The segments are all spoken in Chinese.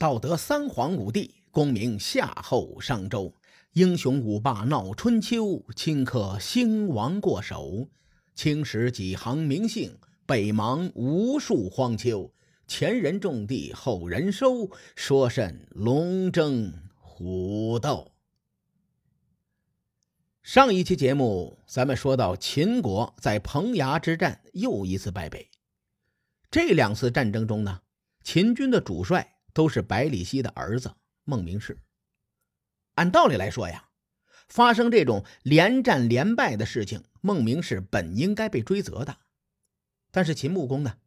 道德三皇五帝，功名夏后商周。英雄五霸闹春秋，顷刻兴亡过手。青史几行名姓，北邙无数荒丘。前人种地，后人收，说甚龙争虎斗？上一期节目，咱们说到秦国在彭衙之战又一次败北。这两次战争中呢，秦军的主帅都是百里奚的儿子孟明视。按道理来说呀，发生这种连战连败的事情，孟明视本应该被追责的。但是秦穆公呢，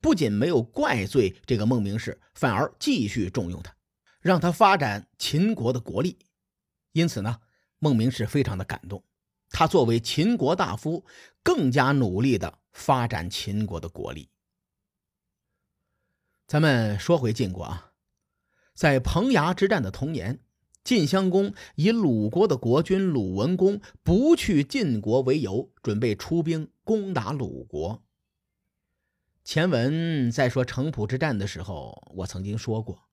不仅没有怪罪这个孟明视，反而继续重用他，让他发展秦国的国力。因此呢，孟明视非常的感动，他作为秦国大夫，更加努力的发展秦国的国力。咱们说回晋国啊，在彭衙之战的同年。晋襄公以鲁国的国君鲁文公不去晋国为由，准备出兵攻打鲁国。前文在说城濮之战的时候，我曾经说过，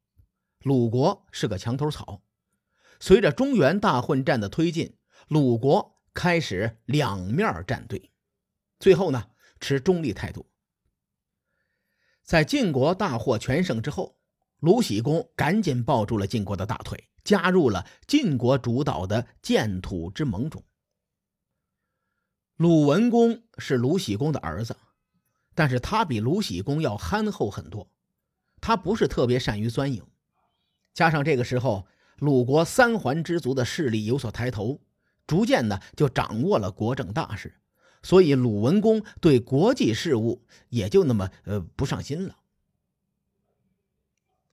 鲁国是个墙头草。随着中原大混战的推进，鲁国开始两面站队，最后呢持中立态度。在晋国大获全胜之后，鲁僖公赶紧抱住了晋国的大腿。加入了晋国主导的建土之盟中。鲁文公是鲁僖公的儿子，但是他比鲁僖公要憨厚很多，他不是特别善于钻营。加上这个时候鲁国三桓之族的势力有所抬头，逐渐的就掌握了国政大事，所以鲁文公对国际事务也就那么呃不上心了。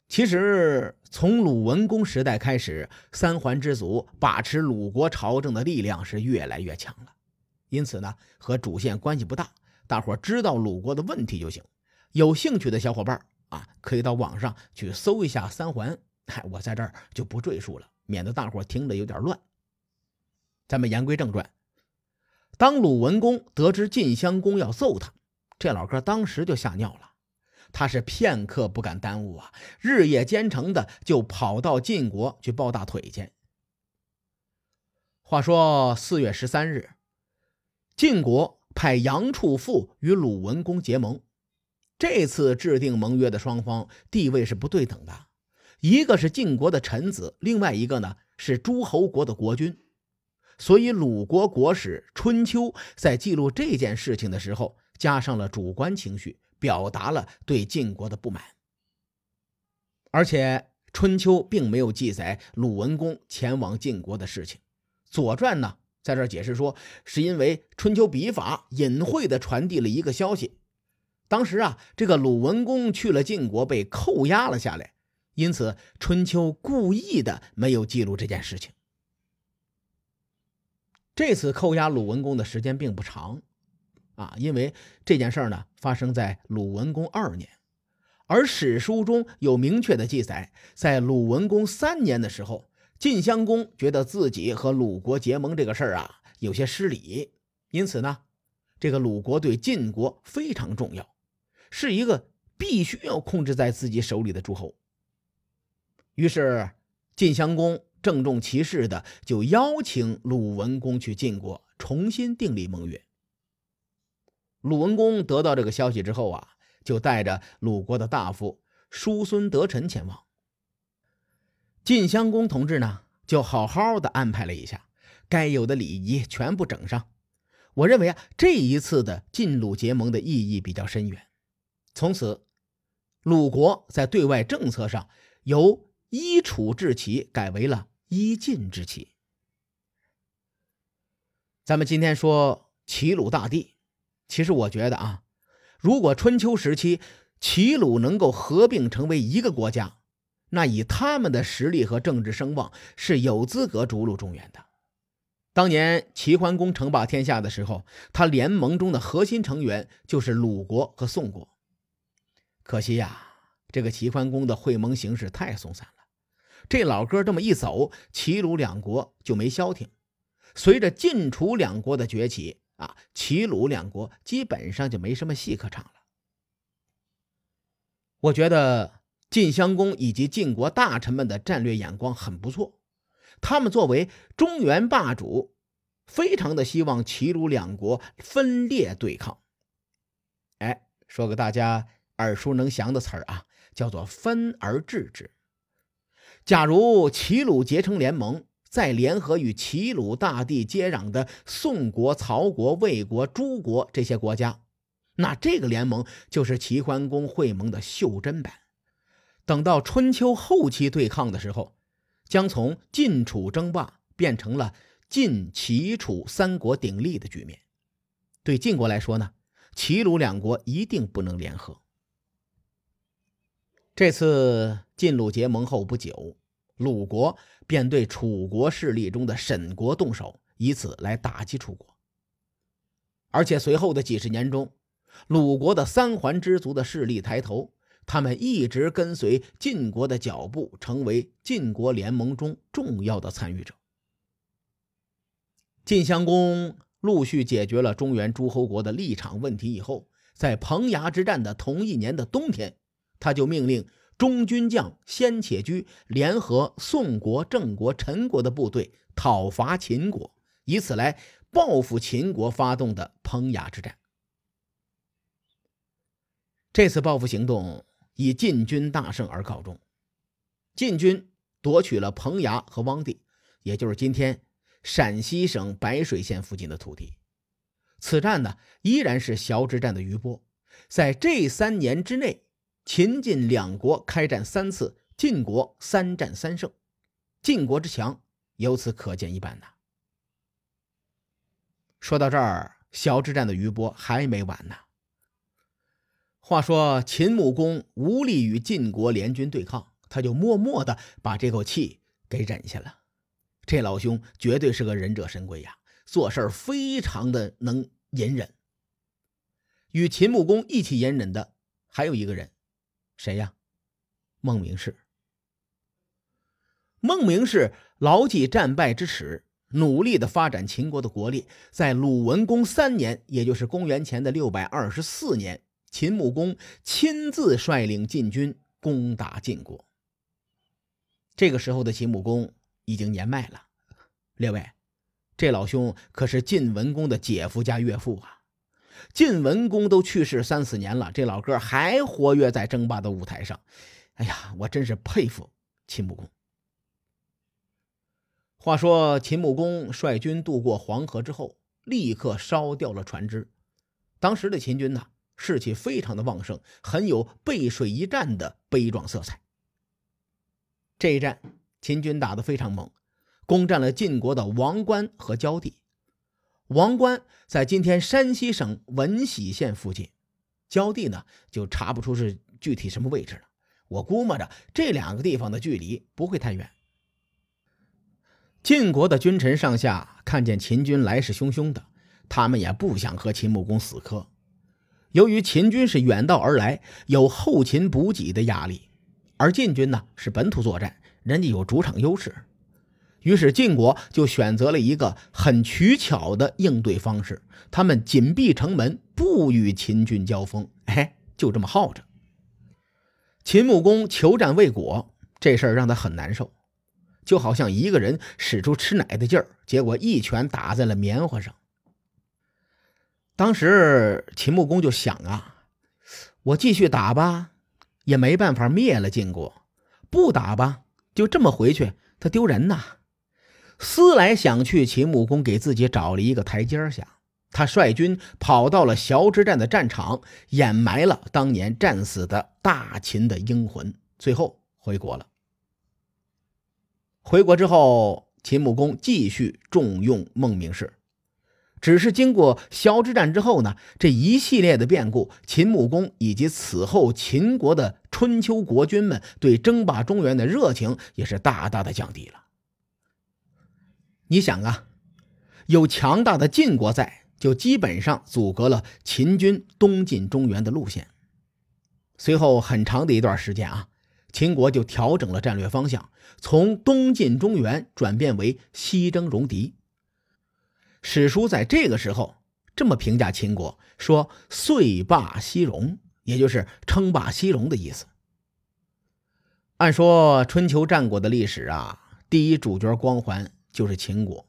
其实，从鲁文公时代开始，三桓之族把持鲁国朝政的力量是越来越强了。因此呢，和主线关系不大，大伙知道鲁国的问题就行。有兴趣的小伙伴啊，可以到网上去搜一下三桓。嗨，我在这儿就不赘述了，免得大伙听着有点乱。咱们言归正传，当鲁文公得知晋襄公要揍他，这老哥当时就吓尿了。他是片刻不敢耽误啊，日夜兼程的就跑到晋国去抱大腿去。话说四月十三日，晋国派杨处父与鲁文公结盟。这次制定盟约的双方地位是不对等的，一个是晋国的臣子，另外一个呢是诸侯国的国君。所以鲁国国史《春秋》在记录这件事情的时候，加上了主观情绪。表达了对晋国的不满，而且《春秋》并没有记载鲁文公前往晋国的事情，《左传》呢在这解释说，是因为《春秋》笔法隐晦的传递了一个消息，当时啊，这个鲁文公去了晋国被扣押了下来，因此《春秋》故意的没有记录这件事情。这次扣押鲁文公的时间并不长。啊，因为这件事儿呢发生在鲁文公二年，而史书中有明确的记载，在鲁文公三年的时候，晋襄公觉得自己和鲁国结盟这个事儿啊有些失礼，因此呢，这个鲁国对晋国非常重要，是一个必须要控制在自己手里的诸侯。于是晋襄公郑重其事的就邀请鲁文公去晋国重新订立盟约。鲁文公得到这个消息之后啊，就带着鲁国的大夫叔孙得臣前往。晋襄公同志呢，就好好的安排了一下，该有的礼仪全部整上。我认为啊，这一次的晋鲁结盟的意义比较深远。从此，鲁国在对外政策上由依楚治齐改为了依晋之气。咱们今天说齐鲁大地。其实我觉得啊，如果春秋时期齐鲁能够合并成为一个国家，那以他们的实力和政治声望，是有资格逐鹿中原的。当年齐桓公称霸天下的时候，他联盟中的核心成员就是鲁国和宋国。可惜呀，这个齐桓公的会盟形式太松散了。这老哥这么一走，齐鲁两国就没消停。随着晋楚两国的崛起。啊，齐鲁两国基本上就没什么戏可唱了。我觉得晋襄公以及晋国大臣们的战略眼光很不错，他们作为中原霸主，非常的希望齐鲁两国分裂对抗。哎，说个大家耳熟能详的词儿啊，叫做“分而治之”。假如齐鲁结成联盟，再联合与齐鲁大地接壤的宋国、曹国、魏国、诸国这些国家，那这个联盟就是齐桓公会盟的袖珍版。等到春秋后期对抗的时候，将从晋楚争霸变成了晋齐楚三国鼎立的局面。对晋国来说呢，齐鲁两国一定不能联合。这次晋鲁结盟后不久，鲁国便对楚国势力中的沈国动手，以此来打击楚国。而且随后的几十年中，鲁国的三桓之族的势力抬头。他们一直跟随晋国的脚步，成为晋国联盟中重要的参与者。晋襄公陆续解决了中原诸侯国的立场问题以后，在彭衙之战的同一年的冬天，他就命令中军将先且居联合宋国、郑国、陈国的部队讨伐秦国，以此来报复秦国发动的彭衙之战。这次报复行动。以晋军大胜而告终，晋军夺取了彭衙和汪地，也就是今天陕西省白水县附近的土地。此战呢，依然是崤之战的余波。在这三年之内，秦晋两国开战三次，晋国三战三胜，晋国之强由此可见一斑呐。说到这儿，小之战的余波还没完呢。话说秦穆公无力与晋国联军对抗，他就默默的把这口气给忍下了。这老兄绝对是个忍者神龟呀，做事非常的能隐忍。与秦穆公一起隐忍的还有一个人，谁呀？孟明氏。孟明氏牢记战败之耻，努力的发展秦国的国力。在鲁文公三年，也就是公元前的六百二十四年。秦穆公亲自率领晋军攻打晋国。这个时候的秦穆公已经年迈了，列位，这老兄可是晋文公的姐夫加岳父啊！晋文公都去世三四年了，这老哥还活跃在争霸的舞台上。哎呀，我真是佩服秦穆公。话说秦穆公率军渡过黄河之后，立刻烧掉了船只。当时的秦军呢？士气非常的旺盛，很有背水一战的悲壮色彩。这一战，秦军打得非常猛，攻占了晋国的王关和焦地。王关在今天山西省闻喜县附近，焦地呢就查不出是具体什么位置了。我估摸着这两个地方的距离不会太远。晋国的君臣上下看见秦军来势汹汹的，他们也不想和秦穆公死磕。由于秦军是远道而来，有后勤补给的压力，而晋军呢是本土作战，人家有主场优势，于是晋国就选择了一个很取巧的应对方式，他们紧闭城门，不与秦军交锋，哎，就这么耗着。秦穆公求战未果，这事儿让他很难受，就好像一个人使出吃奶的劲儿，结果一拳打在了棉花上。当时秦穆公就想啊，我继续打吧，也没办法灭了晋国；不打吧，就这么回去，他丢人呐。思来想去，秦穆公给自己找了一个台阶下，他率军跑到了崤之战的战场，掩埋了当年战死的大秦的英魂，最后回国了。回国之后，秦穆公继续重用孟明氏。只是经过崤之战之后呢，这一系列的变故，秦穆公以及此后秦国的春秋国君们对争霸中原的热情也是大大的降低了。你想啊，有强大的晋国在，就基本上阻隔了秦军东进中原的路线。随后很长的一段时间啊，秦国就调整了战略方向，从东进中原转变为西征戎狄。史书在这个时候这么评价秦国，说“遂霸西戎”，也就是称霸西戎的意思。按说春秋战国的历史啊，第一主角光环就是秦国。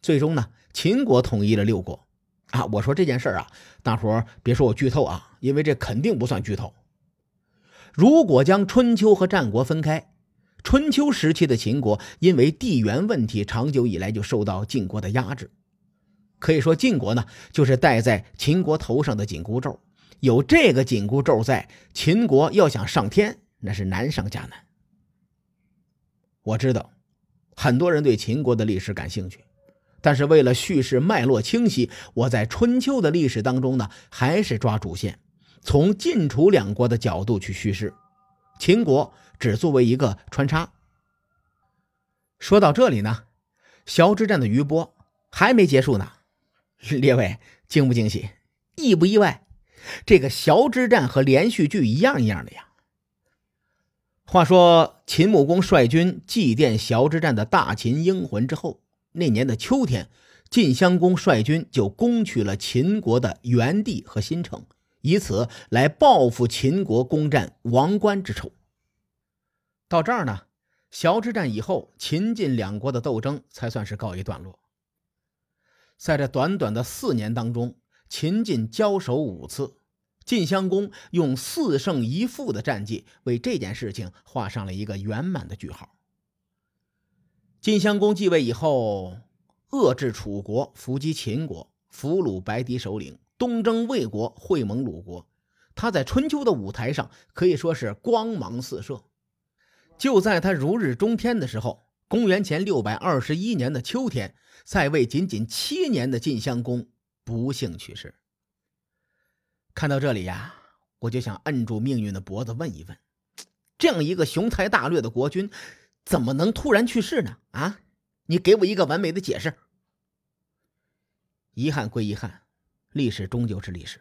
最终呢，秦国统一了六国。啊，我说这件事儿啊，大伙儿别说我剧透啊，因为这肯定不算剧透。如果将春秋和战国分开，春秋时期的秦国因为地缘问题，长久以来就受到晋国的压制。可以说，晋国呢就是戴在秦国头上的紧箍咒。有这个紧箍咒在，秦国要想上天，那是难上加难。我知道，很多人对秦国的历史感兴趣，但是为了叙事脉络清晰，我在春秋的历史当中呢，还是抓主线，从晋楚两国的角度去叙事，秦国只作为一个穿插。说到这里呢，崤之战的余波还没结束呢，列位惊不惊喜，意不意外？这个崤之战和连续剧一样一样的呀。话说秦穆公率军祭奠崤之战的大秦英魂之后，那年的秋天，晋襄公率军就攻取了秦国的原地和新城，以此来报复秦国攻占王关之仇。到这儿呢，崤之战以后，秦晋两国的斗争才算是告一段落。在这短短的四年当中，秦晋交手五次，晋襄公用四胜一负的战绩为这件事情画上了一个圆满的句号。晋襄公继位以后，遏制楚国，伏击秦国，俘虏白狄首领，东征魏国，会盟鲁国。他在春秋的舞台上可以说是光芒四射。就在他如日中天的时候，公元前六百二十一年的秋天，在位仅仅七年的晋襄公。不幸去世。看到这里呀，我就想摁住命运的脖子问一问：这样一个雄才大略的国君，怎么能突然去世呢？啊，你给我一个完美的解释。遗憾归遗憾，历史终究是历史。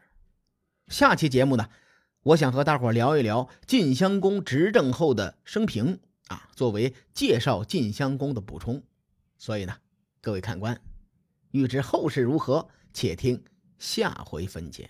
下期节目呢，我想和大伙聊一聊晋襄公执政后的生平啊，作为介绍晋襄公的补充。所以呢，各位看官，欲知后事如何？且听下回分解。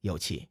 有气。